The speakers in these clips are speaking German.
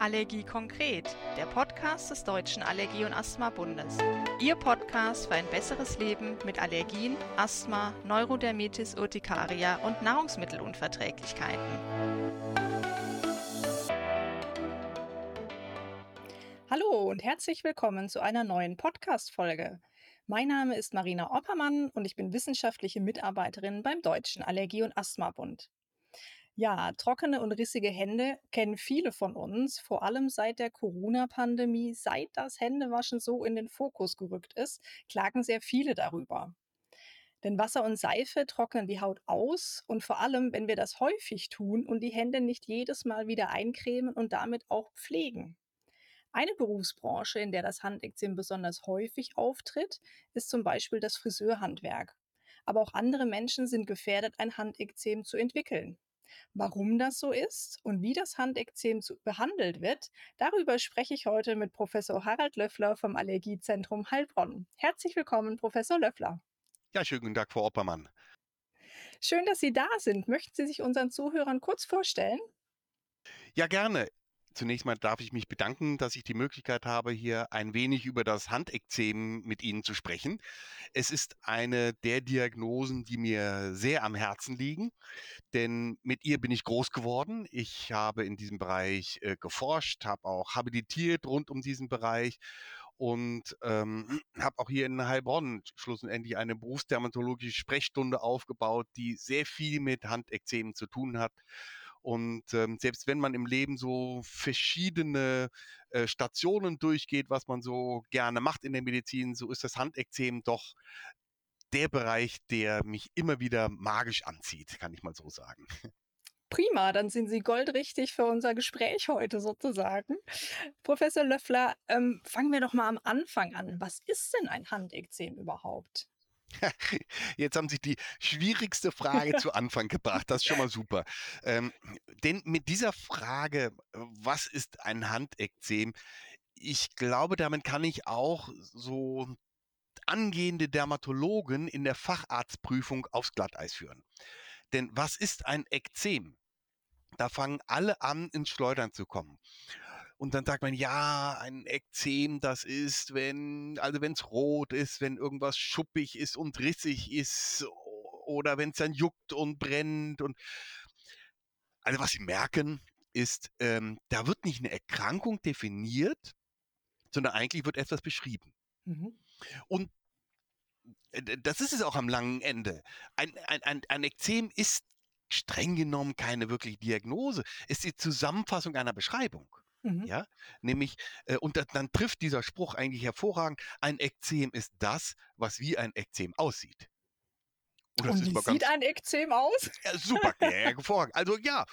Allergie konkret, der Podcast des Deutschen Allergie- und Asthma-Bundes. Ihr Podcast für ein besseres Leben mit Allergien, Asthma, Neurodermitis Urtikaria und Nahrungsmittelunverträglichkeiten. Hallo und herzlich willkommen zu einer neuen Podcast-Folge. Mein Name ist Marina Oppermann und ich bin wissenschaftliche Mitarbeiterin beim Deutschen Allergie- und Asthma-Bund. Ja, trockene und rissige Hände kennen viele von uns, vor allem seit der Corona-Pandemie, seit das Händewaschen so in den Fokus gerückt ist, klagen sehr viele darüber. Denn Wasser und Seife trocknen die Haut aus und vor allem, wenn wir das häufig tun und die Hände nicht jedes Mal wieder eincremen und damit auch pflegen. Eine Berufsbranche, in der das Handekzem besonders häufig auftritt, ist zum Beispiel das Friseurhandwerk. Aber auch andere Menschen sind gefährdet, ein Handekzem zu entwickeln. Warum das so ist und wie das Handekzem behandelt wird, darüber spreche ich heute mit Professor Harald Löffler vom Allergiezentrum Heilbronn. Herzlich willkommen, Professor Löffler. Ja, schönen guten Tag, Frau Oppermann. Schön, dass Sie da sind. Möchten Sie sich unseren Zuhörern kurz vorstellen? Ja, gerne. Zunächst mal darf ich mich bedanken, dass ich die Möglichkeit habe, hier ein wenig über das Handekzem mit Ihnen zu sprechen. Es ist eine der Diagnosen, die mir sehr am Herzen liegen, denn mit ihr bin ich groß geworden. Ich habe in diesem Bereich äh, geforscht, habe auch habilitiert rund um diesen Bereich und ähm, habe auch hier in Heilbronn schlussendlich eine berufsdermatologische Sprechstunde aufgebaut, die sehr viel mit Handekzemen zu tun hat. Und ähm, selbst wenn man im Leben so verschiedene äh, Stationen durchgeht, was man so gerne macht in der Medizin, so ist das Handekzem doch der Bereich, der mich immer wieder magisch anzieht, kann ich mal so sagen. Prima, dann sind Sie goldrichtig für unser Gespräch heute sozusagen. Professor Löffler, ähm, fangen wir doch mal am Anfang an. Was ist denn ein Handekzem überhaupt? Jetzt haben Sie die schwierigste Frage zu Anfang gebracht. Das ist schon mal super. Ähm, denn mit dieser Frage, was ist ein Handekzem? Ich glaube, damit kann ich auch so angehende Dermatologen in der Facharztprüfung aufs Glatteis führen. Denn was ist ein Ekzem? Da fangen alle an, ins Schleudern zu kommen. Und dann sagt man, ja, ein Ekzem, das ist, wenn, also wenn es rot ist, wenn irgendwas schuppig ist und rissig ist oder wenn es dann juckt und brennt und also was Sie merken, ist, ähm, da wird nicht eine Erkrankung definiert, sondern eigentlich wird etwas beschrieben. Mhm. Und äh, das ist es auch am langen Ende. Ein, ein, ein, ein Ekzem ist streng genommen keine wirkliche Diagnose, ist die Zusammenfassung einer Beschreibung. Mhm. Ja, nämlich, äh, und da, dann trifft dieser Spruch eigentlich hervorragend, ein Ekzem ist das, was wie ein Ekzem aussieht. Und, und wie sieht ein Ekzem aus? Ja, super, ja, hervorragend. Also ja,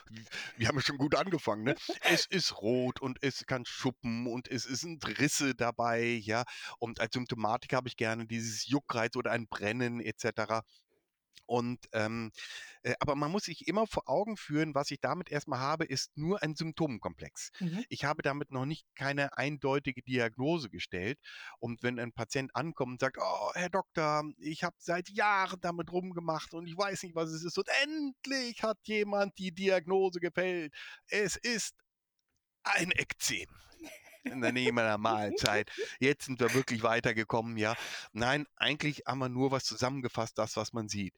wir haben ja schon gut angefangen. Ne? Es ist rot und es kann schuppen und es sind Risse dabei, ja. Und als Symptomatik habe ich gerne dieses Juckreiz oder ein Brennen etc. Und ähm, äh, aber man muss sich immer vor Augen führen, was ich damit erstmal habe, ist nur ein Symptomkomplex. Mhm. Ich habe damit noch nicht keine eindeutige Diagnose gestellt. Und wenn ein Patient ankommt und sagt, oh, Herr Doktor, ich habe seit Jahren damit rumgemacht und ich weiß nicht, was es ist. Und endlich hat jemand die Diagnose gefällt. Es ist ein Ekzem in der Nähe meiner Mahlzeit. Jetzt sind wir wirklich weitergekommen, ja. Nein, eigentlich haben wir nur was zusammengefasst, das, was man sieht.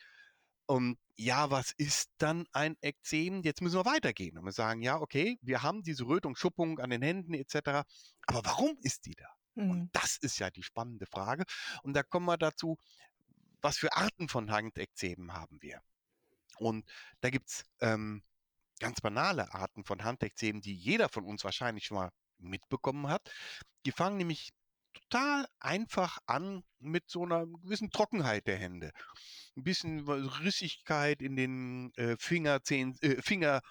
Und ja, was ist dann ein Ekzem? Jetzt müssen wir weitergehen und wir sagen, ja, okay, wir haben diese Rötung, Schuppung an den Händen etc. Aber warum ist die da? Mhm. Und das ist ja die spannende Frage. Und da kommen wir dazu, was für Arten von Handekzemen haben wir? Und da gibt's ähm, ganz banale Arten von Handekzemen, die jeder von uns wahrscheinlich schon mal mitbekommen hat. Die fangen nämlich total einfach an mit so einer gewissen Trockenheit der Hände. Ein bisschen Rissigkeit in den äh, Fingerzehen, äh, Finger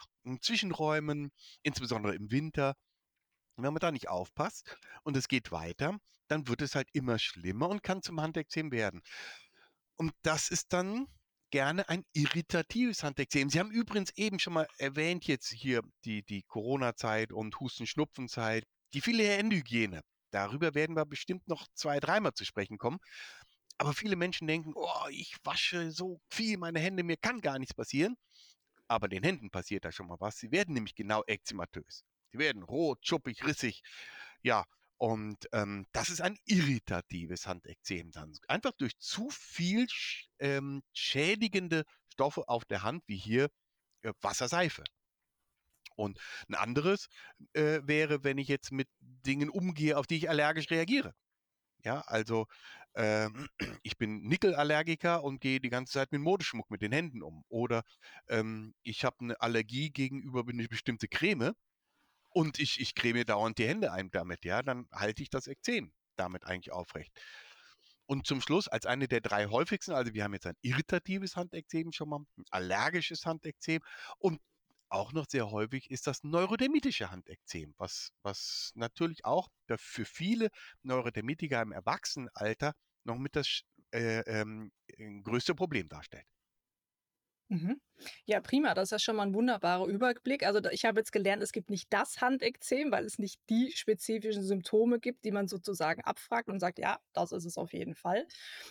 Zwischenräumen, insbesondere im Winter. wenn man da nicht aufpasst und es geht weiter, dann wird es halt immer schlimmer und kann zum Handekzem werden. Und das ist dann gerne ein irritatives Handekzem. Sie haben übrigens eben schon mal erwähnt, jetzt hier die, die Corona-Zeit und Husten-Schnupfen-Zeit, die viele Händehygiene. Darüber werden wir bestimmt noch zwei, dreimal zu sprechen kommen. Aber viele Menschen denken, oh, ich wasche so viel meine Hände, mir kann gar nichts passieren. Aber den Händen passiert da schon mal was. Sie werden nämlich genau ekzematös. Die werden rot, schuppig, rissig. Ja, und ähm, das ist ein irritatives Handekzem dann. Einfach durch zu viel ähm, schädigende Stoffe auf der Hand, wie hier äh, Wasserseife. Und ein anderes äh, wäre, wenn ich jetzt mit Dingen umgehe, auf die ich allergisch reagiere. Ja, also äh, ich bin Nickelallergiker und gehe die ganze Zeit mit Modeschmuck mit den Händen um. Oder ähm, ich habe eine Allergie gegenüber eine bestimmte Creme und ich, ich creme dauernd die Hände ein damit, ja, dann halte ich das Ekzem damit eigentlich aufrecht. Und zum Schluss, als eine der drei häufigsten, also wir haben jetzt ein irritatives Handekzem schon mal, ein allergisches Handekzem und auch noch sehr häufig ist das neurodermitische Handekzem, was, was natürlich auch für viele Neurodermitiker im Erwachsenenalter noch mit das äh, ähm, größte Problem darstellt. Mhm. Ja, prima. Das ist ja schon mal ein wunderbarer Überblick. Also ich habe jetzt gelernt, es gibt nicht das Handekzem, weil es nicht die spezifischen Symptome gibt, die man sozusagen abfragt und sagt, ja, das ist es auf jeden Fall.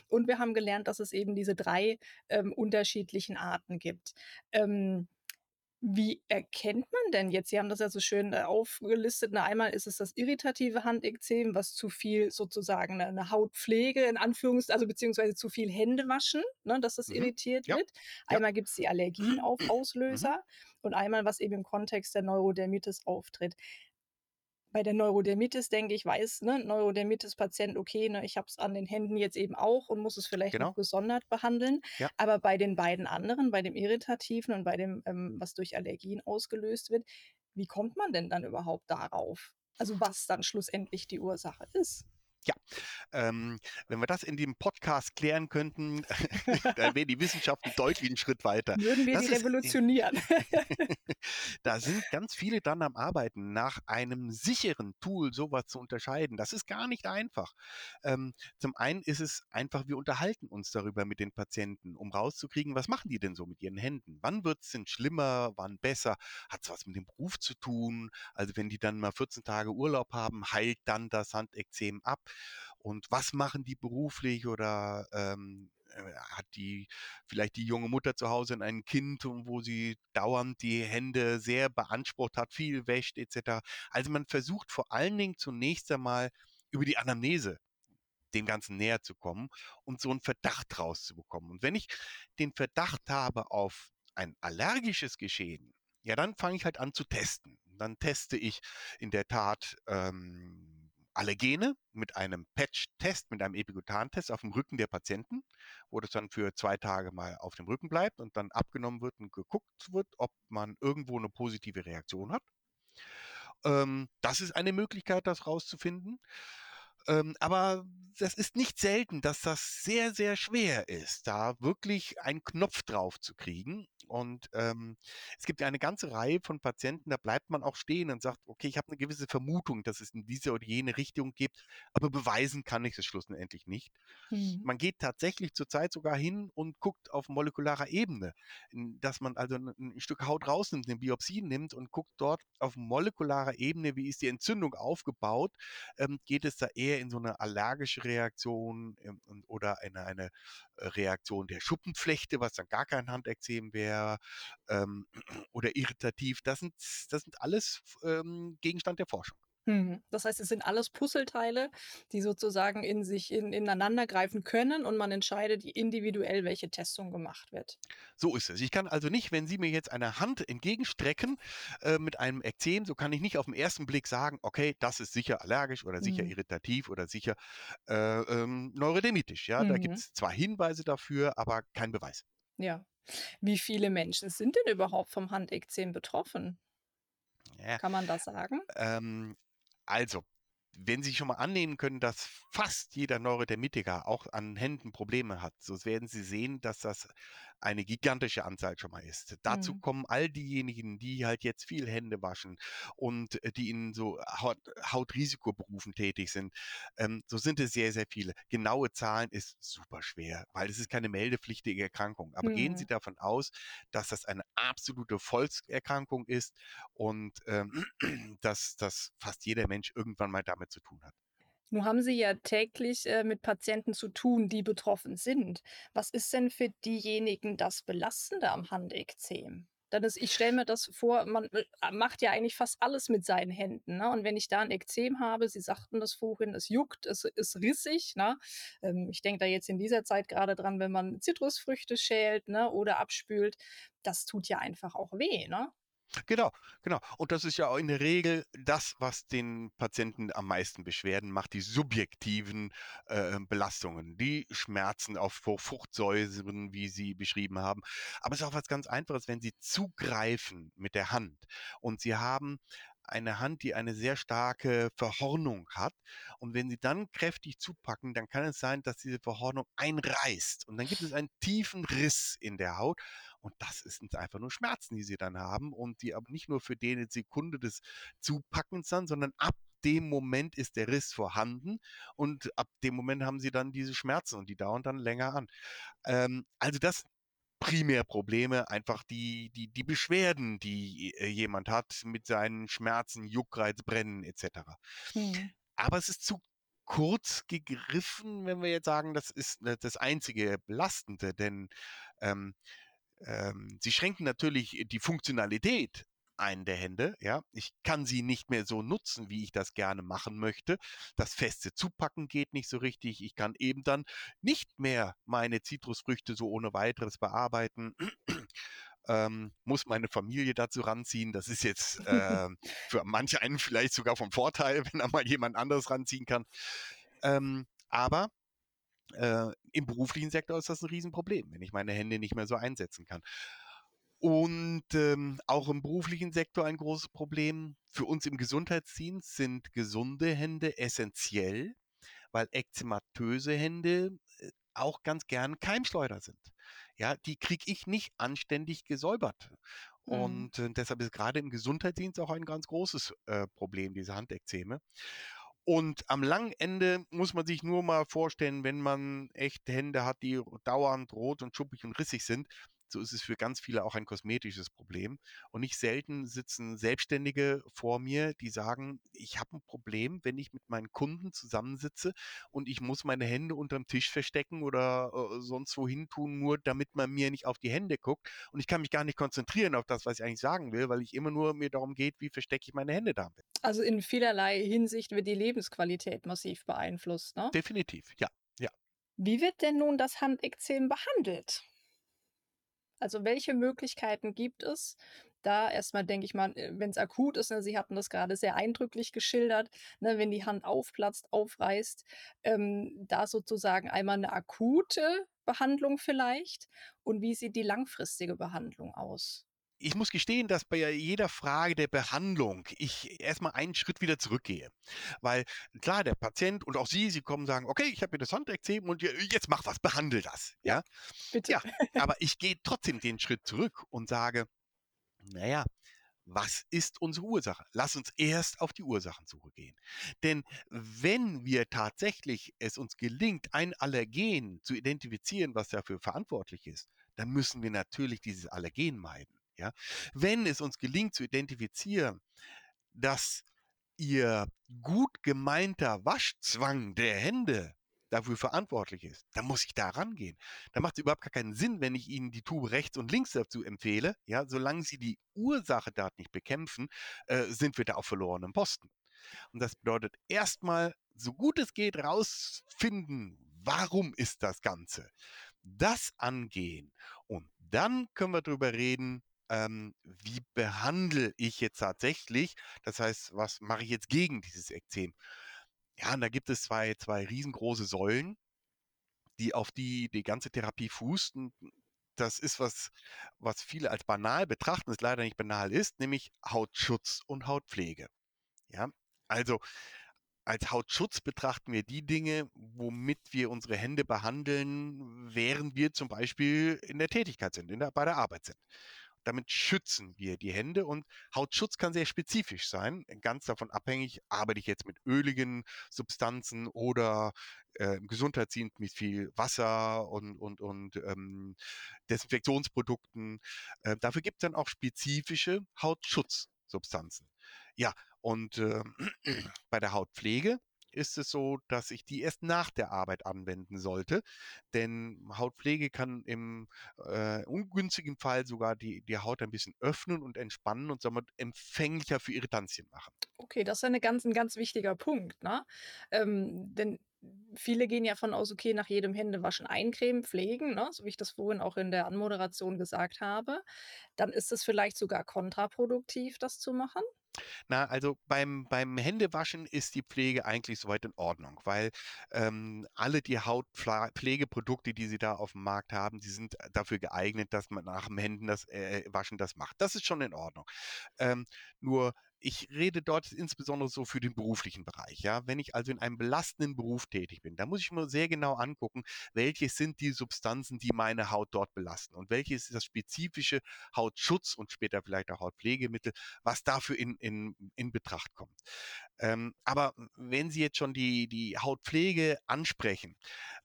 Und wir haben gelernt, dass es eben diese drei ähm, unterschiedlichen Arten gibt. Ähm, wie erkennt man denn jetzt? Sie haben das ja so schön äh, aufgelistet. Na, einmal ist es das irritative Handekzem, was zu viel sozusagen eine, eine Hautpflege in Anführungszeichen, also beziehungsweise zu viel Hände waschen, ne, dass das mhm. irritiert ja. wird. Einmal ja. gibt es die Allergienauslöser mhm. und einmal, was eben im Kontext der Neurodermitis auftritt bei der Neurodermitis denke ich, weiß, ne, Neurodermitis-Patient, okay, ne, ich habe es an den Händen jetzt eben auch und muss es vielleicht genau. noch gesondert behandeln. Ja. Aber bei den beiden anderen, bei dem Irritativen und bei dem, ähm, was durch Allergien ausgelöst wird, wie kommt man denn dann überhaupt darauf? Also was dann schlussendlich die Ursache ist? Ja, ähm, wenn wir das in dem Podcast klären könnten, dann wäre die Wissenschaft deutlich einen Schritt weiter. Würden wir das die revolutionieren. da sind ganz viele dann am Arbeiten, nach einem sicheren Tool sowas zu unterscheiden. Das ist gar nicht einfach. Ähm, zum einen ist es einfach, wir unterhalten uns darüber mit den Patienten, um rauszukriegen, was machen die denn so mit ihren Händen? Wann wird es denn schlimmer? Wann besser? Hat es was mit dem Beruf zu tun? Also wenn die dann mal 14 Tage Urlaub haben, heilt dann das Handekzem ab? Und was machen die beruflich oder ähm, äh, hat die vielleicht die junge Mutter zu Hause ein Kind, wo sie dauernd die Hände sehr beansprucht hat, viel wäscht etc. Also man versucht vor allen Dingen zunächst einmal über die Anamnese dem Ganzen näher zu kommen und so einen Verdacht rauszubekommen. Und wenn ich den Verdacht habe auf ein allergisches Geschehen, ja, dann fange ich halt an zu testen. Dann teste ich in der Tat ähm, Allergene mit einem Patch-Test, mit einem Epikutan-Test auf dem Rücken der Patienten, wo das dann für zwei Tage mal auf dem Rücken bleibt und dann abgenommen wird und geguckt wird, ob man irgendwo eine positive Reaktion hat. Ähm, das ist eine Möglichkeit, das rauszufinden. Ähm, aber das ist nicht selten, dass das sehr, sehr schwer ist, da wirklich einen Knopf drauf zu kriegen. Und ähm, es gibt ja eine ganze Reihe von Patienten, da bleibt man auch stehen und sagt, okay, ich habe eine gewisse Vermutung, dass es in diese oder jene Richtung gibt, aber beweisen kann ich es schlussendlich nicht. Mhm. Man geht tatsächlich zurzeit sogar hin und guckt auf molekularer Ebene, dass man also ein, ein Stück Haut rausnimmt, eine Biopsie nimmt und guckt dort auf molekularer Ebene, wie ist die Entzündung aufgebaut, ähm, geht es da eher in so eine allergische Reaktion ähm, oder eine, eine äh, Reaktion der Schuppenflechte, was dann gar kein Handekzem wäre, ähm, oder irritativ. Das sind, das sind alles ähm, Gegenstand der Forschung. Mhm. Das heißt, es sind alles Puzzleteile, die sozusagen in sich in, ineinander greifen können und man entscheidet individuell, welche Testung gemacht wird. So ist es. Ich kann also nicht, wenn Sie mir jetzt eine Hand entgegenstrecken äh, mit einem Ekzem, so kann ich nicht auf den ersten Blick sagen, okay, das ist sicher allergisch oder sicher mhm. irritativ oder sicher äh, ähm, neurodermitisch. Ja, mhm. da gibt es zwar Hinweise dafür, aber kein Beweis. Ja. Wie viele Menschen sind denn überhaupt vom Handekzem betroffen? Ja. Kann man das sagen? Ähm, also, wenn Sie schon mal annehmen können, dass fast jeder Neurodermitiker auch an Händen Probleme hat, so werden Sie sehen, dass das eine gigantische Anzahl schon mal ist. Dazu mhm. kommen all diejenigen, die halt jetzt viel Hände waschen und äh, die in so Haut, Hautrisikobrufen tätig sind. Ähm, so sind es sehr, sehr viele. Genaue Zahlen ist super schwer, weil es ist keine meldepflichtige Erkrankung. Aber mhm. gehen Sie mhm. davon aus, dass das eine absolute Volkserkrankung ist und ähm, dass, dass fast jeder Mensch irgendwann mal damit zu tun hat. Nun haben Sie ja täglich äh, mit Patienten zu tun, die betroffen sind. Was ist denn für diejenigen das Belastende am Handekzem? Dann ist ich stelle mir das vor, man äh, macht ja eigentlich fast alles mit seinen Händen, ne? Und wenn ich da ein Ekzem habe, Sie sagten das vorhin, es juckt, es ist rissig, ne? Ähm, ich denke da jetzt in dieser Zeit gerade dran, wenn man Zitrusfrüchte schält, ne, oder abspült, das tut ja einfach auch weh, ne? Genau, genau. Und das ist ja auch in der Regel das, was den Patienten am meisten Beschwerden macht, die subjektiven äh, Belastungen, die Schmerzen auf Fruchtsäuren, wie Sie beschrieben haben. Aber es ist auch was ganz Einfaches, wenn Sie zugreifen mit der Hand und Sie haben eine Hand, die eine sehr starke Verhornung hat. Und wenn Sie dann kräftig zupacken, dann kann es sein, dass diese Verhornung einreißt. Und dann gibt es einen tiefen Riss in der Haut. Und das sind einfach nur Schmerzen, die Sie dann haben und die aber nicht nur für die Sekunde des Zupackens dann, sondern ab dem Moment ist der Riss vorhanden und ab dem Moment haben Sie dann diese Schmerzen und die dauern dann länger an. Ähm, also das primär Probleme, einfach die, die, die Beschwerden, die äh, jemand hat mit seinen Schmerzen, Juckreiz, Brennen etc. Mhm. Aber es ist zu kurz gegriffen, wenn wir jetzt sagen, das ist äh, das einzige Belastende, denn ähm, ähm, sie schränken natürlich die Funktionalität ein der Hände. Ja, ich kann sie nicht mehr so nutzen, wie ich das gerne machen möchte. Das feste Zupacken geht nicht so richtig. Ich kann eben dann nicht mehr meine Zitrusfrüchte so ohne weiteres bearbeiten. Ähm, muss meine Familie dazu ranziehen. Das ist jetzt äh, für manche einen vielleicht sogar vom Vorteil, wenn da mal jemand anderes ranziehen kann. Ähm, aber äh, im beruflichen Sektor ist das ein Riesenproblem, wenn ich meine Hände nicht mehr so einsetzen kann. Und ähm, auch im beruflichen Sektor ein großes Problem. Für uns im Gesundheitsdienst sind gesunde Hände essentiell, weil ekzematöse Hände äh, auch ganz gern Keimschleuder sind. Ja, die kriege ich nicht anständig gesäubert. Mhm. Und äh, deshalb ist gerade im Gesundheitsdienst auch ein ganz großes äh, Problem, diese Handekzeme. Und am langen Ende muss man sich nur mal vorstellen, wenn man echt Hände hat, die dauernd rot und schuppig und rissig sind, so ist es für ganz viele auch ein kosmetisches Problem. Und nicht selten sitzen Selbstständige vor mir, die sagen, ich habe ein Problem, wenn ich mit meinen Kunden zusammensitze und ich muss meine Hände unterm Tisch verstecken oder äh, sonst wohin tun, nur damit man mir nicht auf die Hände guckt. Und ich kann mich gar nicht konzentrieren auf das, was ich eigentlich sagen will, weil ich immer nur mir darum geht, wie verstecke ich meine Hände damit. Also in vielerlei Hinsicht wird die Lebensqualität massiv beeinflusst, ne? Definitiv, ja. Ja. Wie wird denn nun das Handekzem behandelt? Also welche Möglichkeiten gibt es? Da erstmal denke ich mal, äh, wenn es akut ist, ne, Sie hatten das gerade sehr eindrücklich geschildert, ne, wenn die Hand aufplatzt, aufreißt, ähm, da sozusagen einmal eine akute Behandlung vielleicht und wie sieht die langfristige Behandlung aus? Ich muss gestehen, dass bei jeder Frage der Behandlung ich erstmal einen Schritt wieder zurückgehe. Weil klar, der Patient und auch Sie, Sie kommen und sagen, okay, ich habe mir das Handekzem und jetzt mach was, behandle das. Ja, bitte. Ja, aber ich gehe trotzdem den Schritt zurück und sage, naja, was ist unsere Ursache? Lass uns erst auf die Ursachensuche gehen. Denn wenn wir tatsächlich es uns gelingt, ein Allergen zu identifizieren, was dafür verantwortlich ist, dann müssen wir natürlich dieses Allergen meiden. Ja? Wenn es uns gelingt zu identifizieren, dass ihr gut gemeinter Waschzwang der Hände dafür verantwortlich ist, dann muss ich da rangehen. Da macht es überhaupt gar keinen Sinn, wenn ich Ihnen die Tube rechts und links dazu empfehle. Ja, solange Sie die Ursache dort nicht bekämpfen, äh, sind wir da auf verlorenem Posten. Und das bedeutet erstmal, so gut es geht, rausfinden, warum ist das Ganze. Das angehen. Und dann können wir darüber reden, ähm, wie behandle ich jetzt tatsächlich? Das heißt, was mache ich jetzt gegen dieses Ekzem? Ja, und da gibt es zwei, zwei riesengroße Säulen, die auf die die ganze Therapie fußt. Und das ist was, was viele als banal betrachten, es leider nicht banal ist, nämlich Hautschutz und Hautpflege. Ja, also als Hautschutz betrachten wir die Dinge, womit wir unsere Hände behandeln, während wir zum Beispiel in der Tätigkeit sind, in der, bei der Arbeit sind. Damit schützen wir die Hände und Hautschutz kann sehr spezifisch sein. Ganz davon abhängig, arbeite ich jetzt mit öligen Substanzen oder äh, im Gesundheitsdienst mit viel Wasser und, und, und ähm, Desinfektionsprodukten. Äh, dafür gibt es dann auch spezifische Hautschutzsubstanzen. Ja, und äh, bei der Hautpflege ist es so, dass ich die erst nach der Arbeit anwenden sollte, denn Hautpflege kann im äh, ungünstigen Fall sogar die, die Haut ein bisschen öffnen und entspannen und somit empfänglicher für Irritantien machen. Okay, das ist eine ganz, ein ganz wichtiger Punkt, ne? Ähm, denn viele gehen ja von aus, okay, nach jedem Händewaschen eincremen, pflegen, ne? so wie ich das vorhin auch in der Anmoderation gesagt habe. Dann ist es vielleicht sogar kontraproduktiv, das zu machen. Na, also beim, beim Händewaschen ist die Pflege eigentlich soweit in Ordnung, weil ähm, alle die Hautpflegeprodukte, die sie da auf dem Markt haben, die sind dafür geeignet, dass man nach dem Händen das äh, Waschen das macht. Das ist schon in Ordnung. Ähm, nur ich rede dort insbesondere so für den beruflichen Bereich. Ja, wenn ich also in einem belastenden Beruf tätig bin, da muss ich mir sehr genau angucken, welche sind die Substanzen, die meine Haut dort belasten und welches ist das spezifische Hautschutz und später vielleicht auch Hautpflegemittel, was dafür in, in, in Betracht kommt. Ähm, aber wenn Sie jetzt schon die, die Hautpflege ansprechen,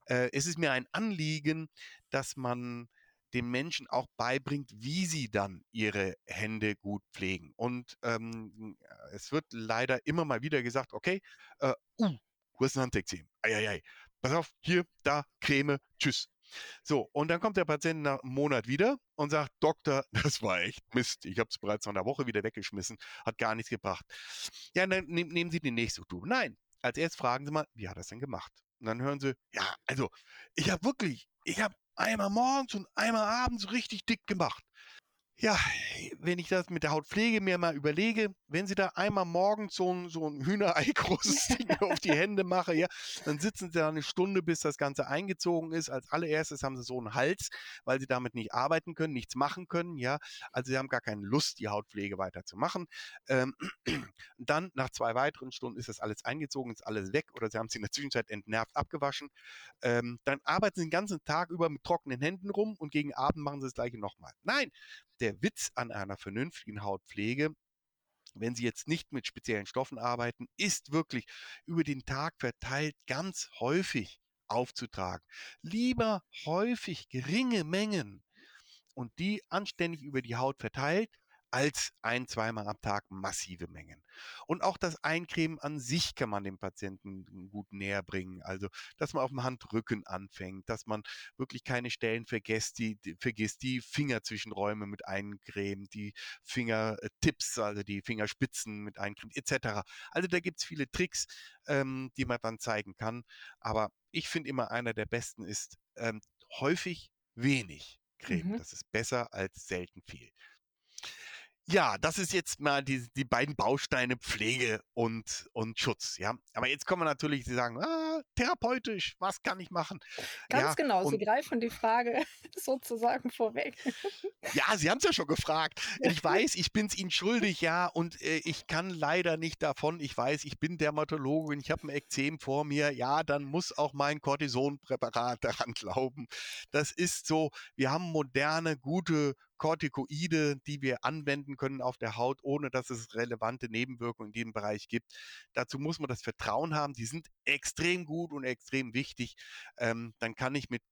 äh, ist es mir ein Anliegen, dass man den Menschen auch beibringt, wie sie dann ihre Hände gut pflegen. Und ähm, es wird leider immer mal wieder gesagt, okay, äh, uh, wo ist ein Handexem? Eieiei. Pass auf, hier, da, Creme, tschüss. So, und dann kommt der Patient nach einem Monat wieder und sagt, Doktor, das war echt Mist. Ich habe es bereits nach einer Woche wieder weggeschmissen, hat gar nichts gebracht. Ja, dann nehmen Sie die nächste Tube. Nein, als erst fragen Sie mal, wie hat er es denn gemacht? Und dann hören Sie, ja, also, ich habe wirklich, ich habe einmal morgens und einmal abends richtig dick gemacht. Ja, wenn ich das mit der Hautpflege mir mal überlege, wenn Sie da einmal morgens so ein, so ein Hühnerei großes Ding auf die Hände machen, ja, dann sitzen Sie da eine Stunde, bis das Ganze eingezogen ist. Als allererstes haben Sie so einen Hals, weil Sie damit nicht arbeiten können, nichts machen können, ja. Also Sie haben gar keine Lust, die Hautpflege weiterzumachen. Ähm, dann nach zwei weiteren Stunden ist das alles eingezogen, ist alles weg oder Sie haben es in der Zwischenzeit entnervt abgewaschen. Ähm, dann arbeiten Sie den ganzen Tag über mit trockenen Händen rum und gegen Abend machen Sie das gleiche nochmal. Nein, der Witz an einer vernünftigen Hautpflege, wenn Sie jetzt nicht mit speziellen Stoffen arbeiten, ist wirklich über den Tag verteilt ganz häufig aufzutragen. Lieber häufig geringe Mengen und die anständig über die Haut verteilt, als ein, zweimal am Tag massive Mengen. Und auch das Eincremen an sich kann man dem Patienten gut näher bringen. Also, dass man auf dem Handrücken anfängt, dass man wirklich keine Stellen vergisst, die, die vergisst, die Fingerzwischenräume mit eincremen, die Fingertips, also die Fingerspitzen mit eincremen, etc. Also da gibt es viele Tricks, ähm, die man dann zeigen kann. Aber ich finde immer einer der besten ist ähm, häufig wenig Creme. Mhm. Das ist besser als selten viel. Ja, das ist jetzt mal die, die beiden Bausteine Pflege und, und Schutz. Ja, aber jetzt kommen wir natürlich, Sie sagen, ah, therapeutisch, was kann ich machen? Ganz ja, genau, Sie greifen die Frage sozusagen vorweg. Ja, Sie haben es ja schon gefragt. Ich weiß, ich bin es Ihnen schuldig, ja, und äh, ich kann leider nicht davon. Ich weiß, ich bin Dermatologin, ich habe ein Ekzem vor mir. Ja, dann muss auch mein Cortisonpräparat daran glauben. Das ist so, wir haben moderne, gute Corticoide, die wir anwenden können auf der Haut, ohne dass es relevante Nebenwirkungen in diesem Bereich gibt. Dazu muss man das Vertrauen haben. Die sind extrem gut und extrem wichtig. Ähm, dann kann ich mit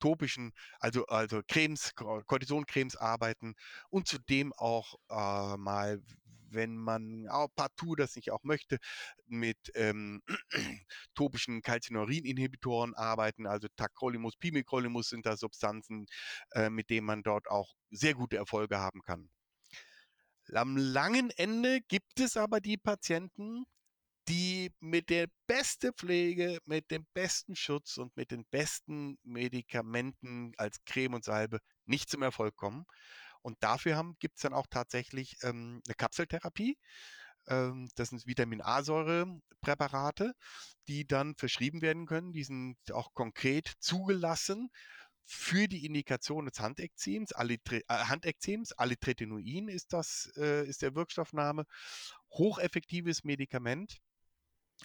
topischen, also, also Cremes, Cortisoncremes arbeiten und zudem auch äh, mal, wenn man auch partout das nicht auch möchte, mit ähm, topischen Calcineurin-Inhibitoren arbeiten, also Tacrolimus, Pimecrolimus sind da Substanzen, äh, mit denen man dort auch sehr gute Erfolge haben kann. Am langen Ende gibt es aber die Patienten, die mit der besten Pflege, mit dem besten Schutz und mit den besten Medikamenten als Creme und Salbe nicht zum Erfolg kommen. Und dafür gibt es dann auch tatsächlich ähm, eine Kapseltherapie. Ähm, das sind Vitamin A-Säure-Präparate, die dann verschrieben werden können. Die sind auch konkret zugelassen für die Indikation des Handekzems, Alitre äh, Handekzems, Alitretinoin ist das, äh, ist der Wirkstoffname. Hocheffektives Medikament.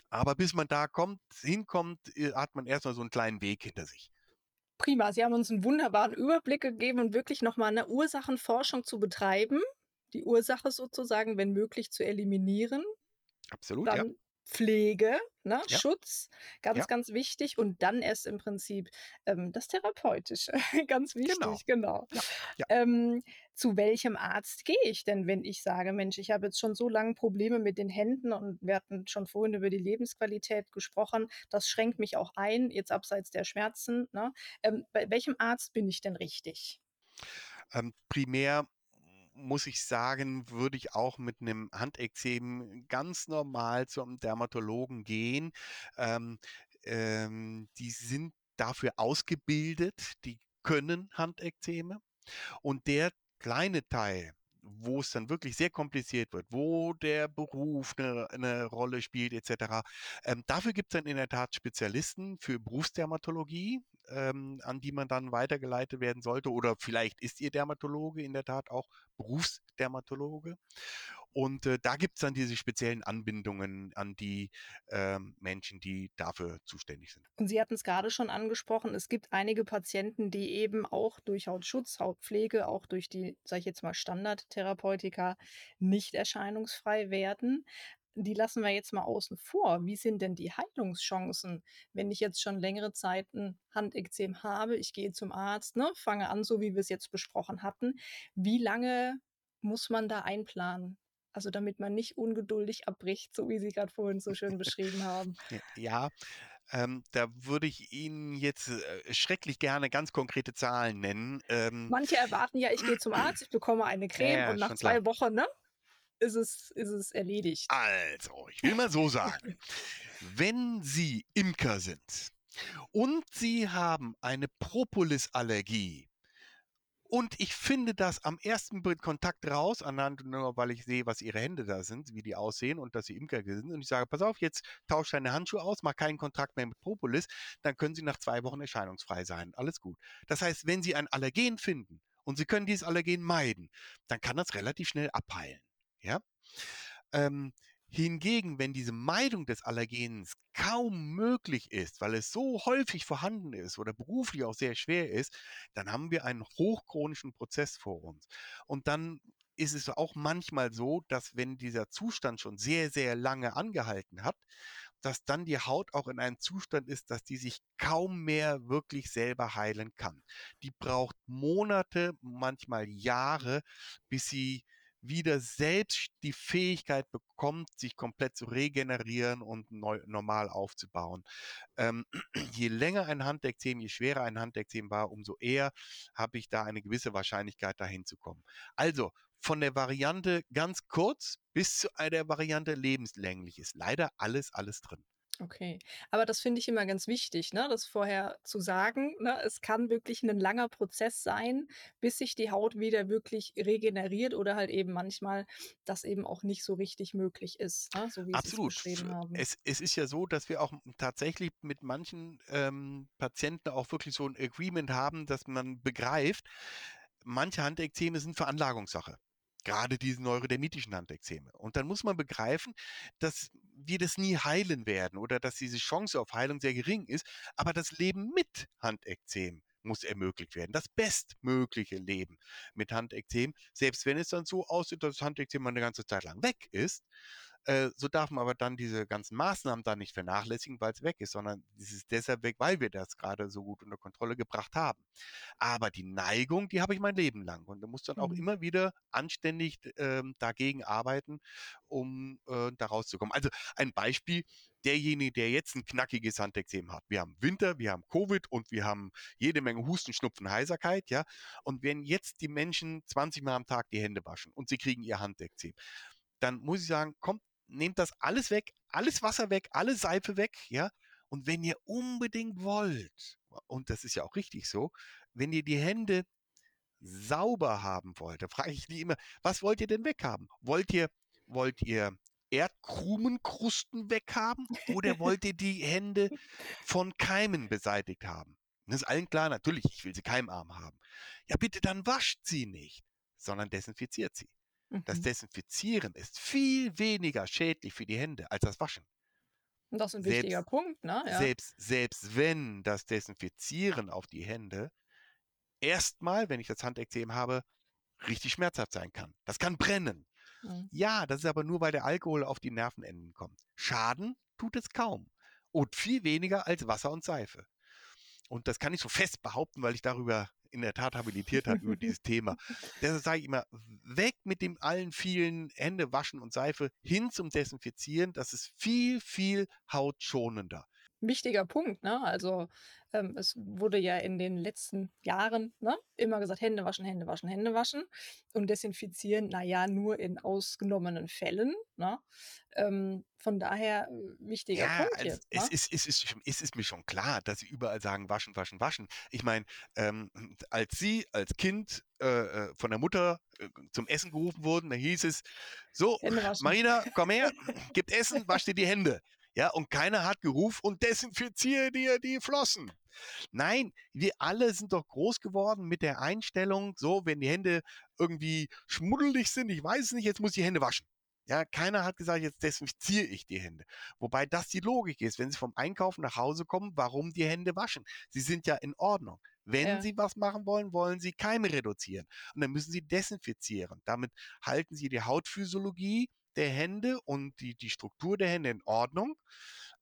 Aber bis man da kommt, hinkommt, äh, hat man erstmal so einen kleinen Weg hinter sich. Prima, Sie haben uns einen wunderbaren Überblick gegeben und wirklich nochmal eine Ursachenforschung zu betreiben, die Ursache sozusagen, wenn möglich, zu eliminieren. Absolut, Dann ja. Pflege, ne, Ja, Schutz, ganz, ja, ganz wichtig und dann erst im Prinzip, ähm, das Therapeutische, ganz genau. wichtig, genau. Ja, ja. Ähm, zu welchem Arzt gehe ich denn, wenn ich sage: „Mensch, ich habe jetzt schon so lange Probleme mit den Händen“ und wir hatten schon vorhin über die Lebensqualität gesprochen. Das schränkt mich auch ein, jetzt abseits der Schmerzen, ne? Ähm, bei welchem Arzt bin ich denn richtig? Ähm, primär muss ich sagen, würde ich auch mit einem Handekzem ganz normal zum Dermatologen gehen. Ähm, ähm, die sind dafür ausgebildet, die können Handekzeme. Und der kleine Teil, wo es dann wirklich sehr kompliziert wird, wo der Beruf eine, eine Rolle spielt, etc., ähm, dafür gibt es dann in der Tat Spezialisten für Berufsdermatologie, ähm, an die man dann weitergeleitet werden sollte. Oder vielleicht ist Ihr Dermatologe in der Tat auch Berufsdermatologe. Und äh, da gibt es dann diese speziellen Anbindungen an die ähm, Menschen, die dafür zuständig sind. Und Sie hatten es gerade schon angesprochen, es gibt einige Patienten, die eben auch durch Hautschutz, Hautpflege, auch durch die, sage ich jetzt mal, Standardtherapeutika nicht erscheinungsfrei werden. Die lassen wir jetzt mal außen vor. Wie sind denn die Heilungschancen, wenn ich jetzt schon längere Zeit 'n Handekzem habe? Ich gehe zum Arzt, ne, fange an, so wie wir es jetzt besprochen hatten. Wie lange muss man da einplanen? Also, damit man nicht ungeduldig abbricht, so wie Sie gerade vorhin so schön beschrieben haben. Ja, ähm, da würde ich Ihnen jetzt äh, schrecklich gerne ganz konkrete Zahlen nennen. Ähm, Manche erwarten ja, ich gehe zum Arzt, ich bekomme eine Creme ja, und nach schon klar. 2 Wochen, ne, ist es ist es erledigt. Also, ich will mal so sagen, wenn Sie Imker sind und Sie haben eine Propolis-Allergie und ich finde das am ersten Kontakt raus, anhand nur weil ich sehe, was Ihre Hände da sind, wie die aussehen und dass Sie Imker sind und ich sage, pass auf, jetzt tausch deine Handschuhe aus, mach keinen Kontakt mehr mit Propolis, dann können Sie nach zwei Wochen erscheinungsfrei sein. Alles gut. Das heißt, wenn Sie ein Allergen finden und Sie können dieses Allergen meiden, dann kann das relativ schnell abheilen. Ja? Ähm, hingegen, wenn diese Meidung des Allergens kaum möglich ist, weil es so häufig vorhanden ist oder beruflich auch sehr schwer ist, dann haben wir einen hochchronischen Prozess vor uns. Und dann ist es auch manchmal so, dass wenn dieser Zustand schon sehr, sehr lange angehalten hat, dass dann die Haut auch in einem Zustand ist, dass die sich kaum mehr wirklich selber heilen kann. Die braucht Monate, manchmal Jahre, bis sie wieder selbst die Fähigkeit bekommt, sich komplett zu regenerieren und neu, normal aufzubauen. Ähm, je länger ein Handekzem, je schwerer ein Handekzem war, umso eher habe ich da eine gewisse Wahrscheinlichkeit, dahin zu kommen. Also von der Variante ganz kurz bis zu der Variante lebenslänglich ist leider alles, alles drin. Okay. Aber das finde ich immer ganz wichtig, ne, das vorher zu sagen, ne? Es kann wirklich 'nen langer Prozess sein, bis sich die Haut wieder wirklich regeneriert oder halt eben manchmal das eben auch nicht so richtig möglich ist, ne, so wie Sie es Absolut. Beschrieben haben. es es ist ja so, dass wir auch tatsächlich mit manchen, ähm, Patienten auch wirklich so 'n Agreement haben, dass man begreift, manche Handekzeme sind Veranlagungssache. Gerade diese neurodermitischen Handekzeme. Und dann muss man begreifen, dass wir das nie heilen werden oder dass diese Chance auf Heilung sehr gering ist, aber das Leben mit Handekzem muss ermöglicht werden. Das bestmögliche Leben mit Handekzem, selbst wenn es dann so aussieht, dass das Handekzem mal 'ne ganze Zeit lang weg ist, äh, so darf man aber dann diese ganzen Maßnahmen da nicht vernachlässigen, weil's weg ist, sondern es ist deshalb weg, weil wir das gerade so gut unter Kontrolle gebracht haben. Aber die Neigung, die habe ich mein Leben lang und da muss dann auch Mhm. immer wieder anständig d ähm, dagegen arbeiten, um, äh, da rauszukommen. Also, ein Beispiel, derjenige, der jetzt 'n knackiges Handekzem hat. Wir haben Winter, wir haben Covid und wir haben jede Menge Husten, Schnupfen, Heiserkeit, ja? Und wenn jetzt die Menschen 20 Mal am Tag die Hände waschen und sie kriegen ihr Handekzem, dann muss ich sagen: „Kommt, nehmt das alles weg, alles Wasser weg, alle Seife weg, ja? Und wenn ihr unbedingt wollt, und das ist ja auch richtig so, wenn ihr die Hände sauber haben wollt, da frage ich die immer: „Was wollt ihr denn weghaben? Wollt ihr wollt ihr Erdkrumenkrusten weghaben oder wollt ihr die Hände von Keimen beseitigt haben?“ Das ist allen klar, natürlich, ich will sie keimarm haben. Ja, bitte, dann wascht sie nicht, sondern desinfiziert sie. Das Mhm. Desinfizieren ist viel weniger schädlich für die Hände als das Waschen. Und das ist 'n wichtiger Selbst Punkt, ne? Ja. selbst selbst wenn das Desinfizieren auf die Hände erst mal, wenn ich das Handekzem habe, richtig schmerzhaft sein kann. Das kann brennen. Mhm. Ja, das ist aber nur, weil der Alkohol auf die Nervenenden kommt. Schaden tut es kaum. Und viel weniger als Wasser und Seife. Und das kann ich so fest behaupten, weil ich darüber in der Tat habilitiert habe über dieses Thema. Deshalb sage ich immer, weg mit dem allen vielen Hände waschen und Seife hin zum Desinfizieren. Das ist viel, viel hautschonender wichtiger Punkt. Ne? Also ähm, es wurde ja in den letzten Jahren ne, immer gesagt, Hände waschen, Hände waschen, Hände waschen und desinfizieren, naja, nur in ausgenommenen Fällen. Ne? Ähm, von daher äh, wichtiger ja, Punkt jetzt. Es, ne? ist, es, ist, es ist mir schon klar, dass sie überall sagen, waschen, waschen, waschen. Ich meine, ähm, als sie als Kind äh, äh, von der Mutter äh, zum Essen gerufen wurden, da hieß es, so, Marina, komm her, gib Essen, wasch dir die Hände. Ja, und keiner hat gerufen und desinfiziere dir die Flossen. Nein, wir alle sind doch groß geworden mit der Einstellung, so, wenn die Hände irgendwie schmuddelig sind, ich weiß es nicht, jetzt muss ich die Hände waschen. Ja, keiner hat gesagt, jetzt desinfiziere ich die Hände. Wobei das die Logik ist, wenn Sie vom Einkaufen nach Hause kommen, warum die Hände waschen? Sie sind ja in Ordnung. Wenn ja. Sie was machen wollen, wollen Sie Keime reduzieren. Und dann müssen Sie desinfizieren. Damit halten Sie die Hautphysiologie der Hände und die, die Struktur der Hände in Ordnung,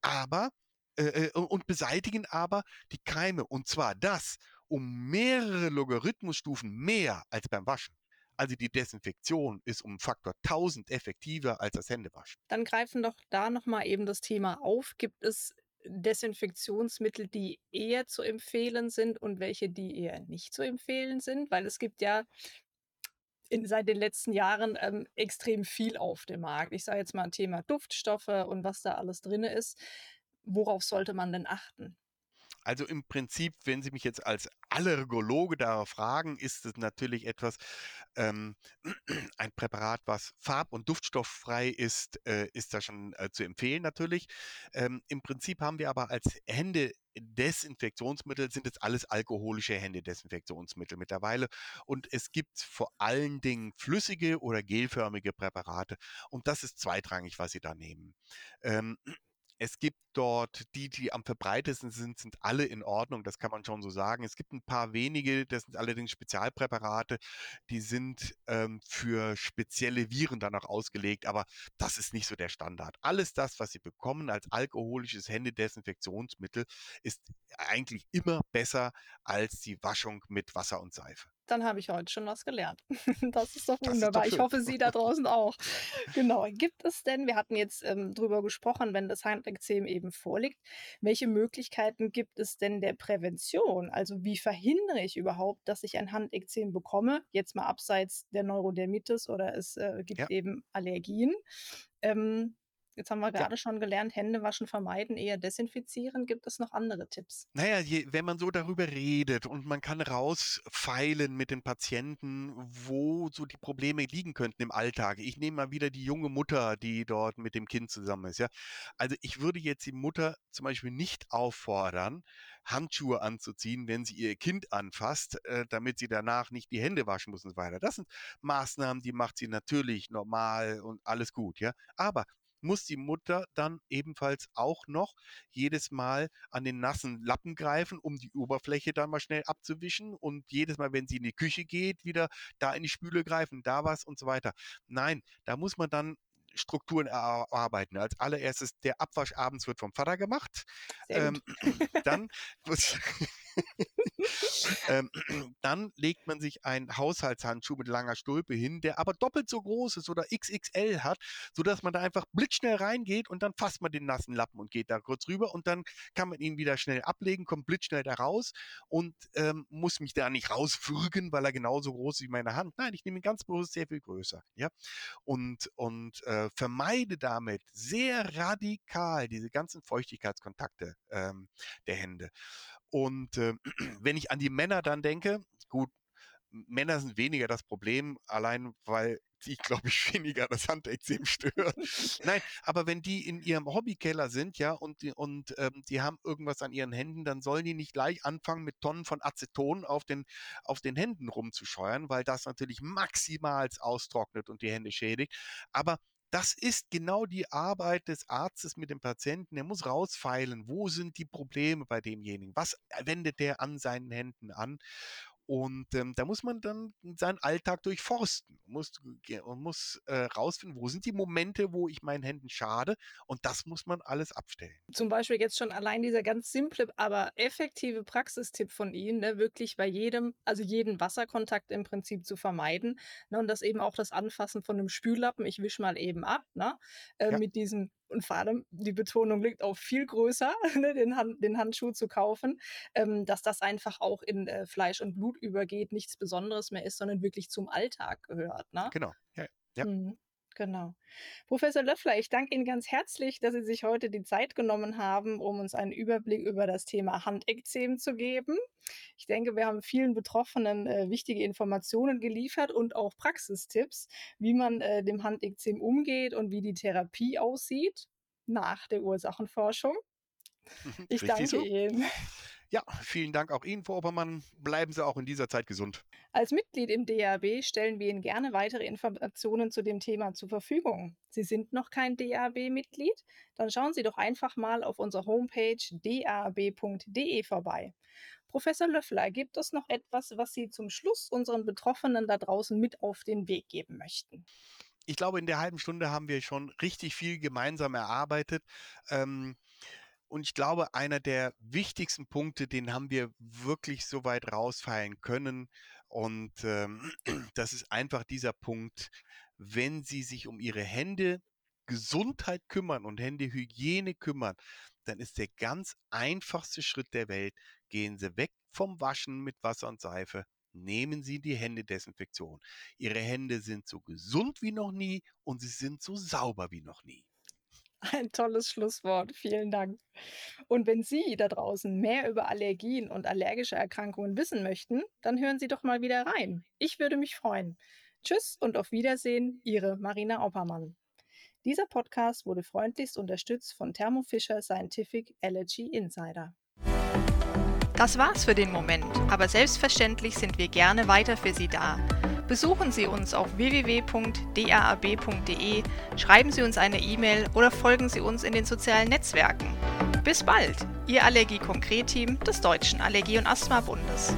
aber äh, äh und beseitigen aber die Keime. Und zwar das um mehrere Logarithmusstufen mehr als beim Waschen. Also die Desinfektion ist um Faktor 1000 effektiver als das Händewaschen. Dann greifen doch da nochmal eben das Thema auf. Gibt es Desinfektionsmittel, die eher zu empfehlen sind und welche, die eher nicht zu empfehlen sind? Weil es gibt ja in, seit den letzten Jahren ähm, extrem viel auf dem Markt. Ich sage jetzt mal ein Thema Duftstoffe und was da alles drin ist. Worauf sollte man denn achten? Also im Prinzip, wenn Sie mich jetzt als Allergologe darauf fragen, ist es natürlich etwas, ähm, ein Präparat, was farb- und duftstofffrei ist, äh, ist da schon äh, zu empfehlen natürlich. Ähm, Im Prinzip haben wir aber als Händedesinfektionsmittel sind es alles alkoholische Händedesinfektionsmittel mittlerweile. Und es gibt vor allen Dingen flüssige oder gelförmige Präparate. Und das ist zweitrangig, was Sie da nehmen. Ähm, es gibt dort die, die am verbreitesten sind, sind alle in Ordnung, das kann man schon so sagen. Es gibt ein paar wenige, das sind allerdings Spezialpräparate, die sind ähm, für spezielle Viren dann auch ausgelegt, aber das ist nicht so der Standard. Alles das, was Sie bekommen als alkoholisches Händedesinfektionsmittel, ist eigentlich immer besser als die Waschung mit Wasser und Seife dann habe ich heute schon was gelernt. Das ist doch wunderbar. Ist doch ich hoffe, Sie da draußen auch. Genau. Gibt es denn, wir hatten jetzt ähm, drüber gesprochen, wenn das Handekzem eben vorliegt, welche Möglichkeiten gibt es denn der Prävention? Also wie verhindere ich überhaupt, dass ich ein Handekzem bekomme? Jetzt mal abseits der Neurodermitis oder es äh, gibt ja. eben Allergien. Ähm, Jetzt haben wir gerade ja. schon gelernt, Hände waschen vermeiden, eher desinfizieren. Gibt es noch andere Tipps? Naja, je, wenn man so darüber redet und man kann rausfeilen mit den Patienten, wo so die Probleme liegen könnten im Alltag. Ich nehme mal wieder die junge Mutter, die dort mit dem Kind zusammen ist. Ja? Also ich würde jetzt die Mutter zum Beispiel nicht auffordern, Handschuhe anzuziehen, wenn sie ihr Kind anfasst, äh, damit sie danach nicht die Hände waschen muss und so weiter. Das sind Maßnahmen, die macht sie natürlich normal und alles gut, ja. Aber muss die Mutter dann ebenfalls auch noch jedes Mal an den nassen Lappen greifen, um die Oberfläche dann mal schnell abzuwischen und jedes Mal, wenn sie in die Küche geht, wieder da in die Spüle greifen, da was und so weiter. Nein, da muss man dann Strukturen erarbeiten. Als allererstes, der Abwasch abends wird vom Vater gemacht. Ähm, dann ähm, dann legt man sich einen Haushaltshandschuh mit langer Stulpe hin, der aber doppelt so groß ist oder XXL hat, sodass man da einfach blitzschnell reingeht und dann fasst man den nassen Lappen und geht da kurz rüber und dann kann man ihn wieder schnell ablegen, kommt blitzschnell da raus und ähm, muss mich da nicht rauswürgen, weil er genauso groß ist wie meine Hand. Nein, ich nehme ihn ganz bewusst sehr viel größer. Ja? Und, und äh, vermeide damit sehr radikal diese ganzen Feuchtigkeitskontakte ähm, der Hände. Und äh, wenn ich an die Männer dann denke, gut, Männer sind weniger das Problem, allein weil die, glaube ich, weniger das Handekzem stören. Nein, aber wenn die in ihrem Hobbykeller sind, ja, und, und ähm, die haben irgendwas an ihren Händen, dann sollen die nicht gleich anfangen, mit Tonnen von Aceton auf den, auf den Händen rumzuscheuern, weil das natürlich maximal austrocknet und die Hände schädigt. Aber das ist genau die Arbeit des Arztes mit dem Patienten. Er muss rausfeilen, wo sind die Probleme bei demjenigen? Was wendet der an seinen Händen an? Und ähm, da muss man dann seinen Alltag durchforsten muss, und muss äh, rausfinden, wo sind die Momente, wo ich meinen Händen schade. Und das muss man alles abstellen. Zum Beispiel jetzt schon allein dieser ganz simple, aber effektive Praxistipp von Ihnen, ne, wirklich bei jedem, also jeden Wasserkontakt im Prinzip zu vermeiden. Ne, und das eben auch das Anfassen von einem Spüllappen, ich wische mal eben ab, ne, äh, Ja. mit diesem, und vor allem die Betonung liegt auf viel größer, ne, den, Hand, den Handschuh zu kaufen, ähm, dass das einfach auch in äh, Fleisch und Blut übergeht, nichts Besonderes mehr ist, sondern wirklich zum Alltag gehört. Ne? Genau. Ja. Ja. Mhm, Genau. Professor Löffler, ich danke Ihnen ganz herzlich, dass Sie sich heute die Zeit genommen haben, um uns einen Überblick über das Thema Handekzem zu geben. Ich denke, wir haben vielen Betroffenen äh, wichtige Informationen geliefert und auch Praxistipps, wie man äh, dem Handekzem umgeht und wie die Therapie aussieht nach der Ursachenforschung. Ich Richtig danke so. Ihnen. Ja, vielen Dank auch Ihnen, Frau Oppermann. Bleiben Sie auch in dieser Zeit gesund. Als Mitglied im DAB stellen wir Ihnen gerne weitere Informationen zu dem Thema zur Verfügung. Sie sind noch kein DAB-Mitglied? Dann schauen Sie doch einfach mal auf unserer Homepage dab.de vorbei. Professor Löffler, gibt es noch etwas, was Sie zum Schluss unseren Betroffenen da draußen mit auf den Weg geben möchten? Ich glaube, in der halben Stunde haben wir schon richtig viel gemeinsam erarbeitet. Ähm, und ich glaube, einer der wichtigsten Punkte, den haben wir wirklich so weit rausfeilen können. Und ähm, das ist einfach dieser Punkt, wenn Sie sich um Ihre Hände Gesundheit kümmern und Händehygiene kümmern, dann ist der ganz einfachste Schritt der Welt, gehen Sie weg vom Waschen mit Wasser und Seife, nehmen Sie die Händedesinfektion. Ihre Hände sind so gesund wie noch nie und sie sind so sauber wie noch nie. Ein tolles Schlusswort. Vielen Dank. Und wenn Sie da draußen mehr über Allergien und allergische Erkrankungen wissen möchten, dann hören Sie doch mal wieder rein. Ich würde mich freuen. Tschüss und auf Wiedersehen, Ihre Marina Oppermann. Dieser Podcast wurde freundlichst unterstützt von Thermo Fisher Scientific Allergy Insider. Das war's für den Moment, aber selbstverständlich sind wir gerne weiter für Sie da. Besuchen Sie uns auf www.daab.de, schreiben Sie uns eine E-Mail oder folgen Sie uns in den sozialen Netzwerken. Bis bald, Ihr Allergie-Konkret-Team des Deutschen Allergie- und Asthma-Bundes.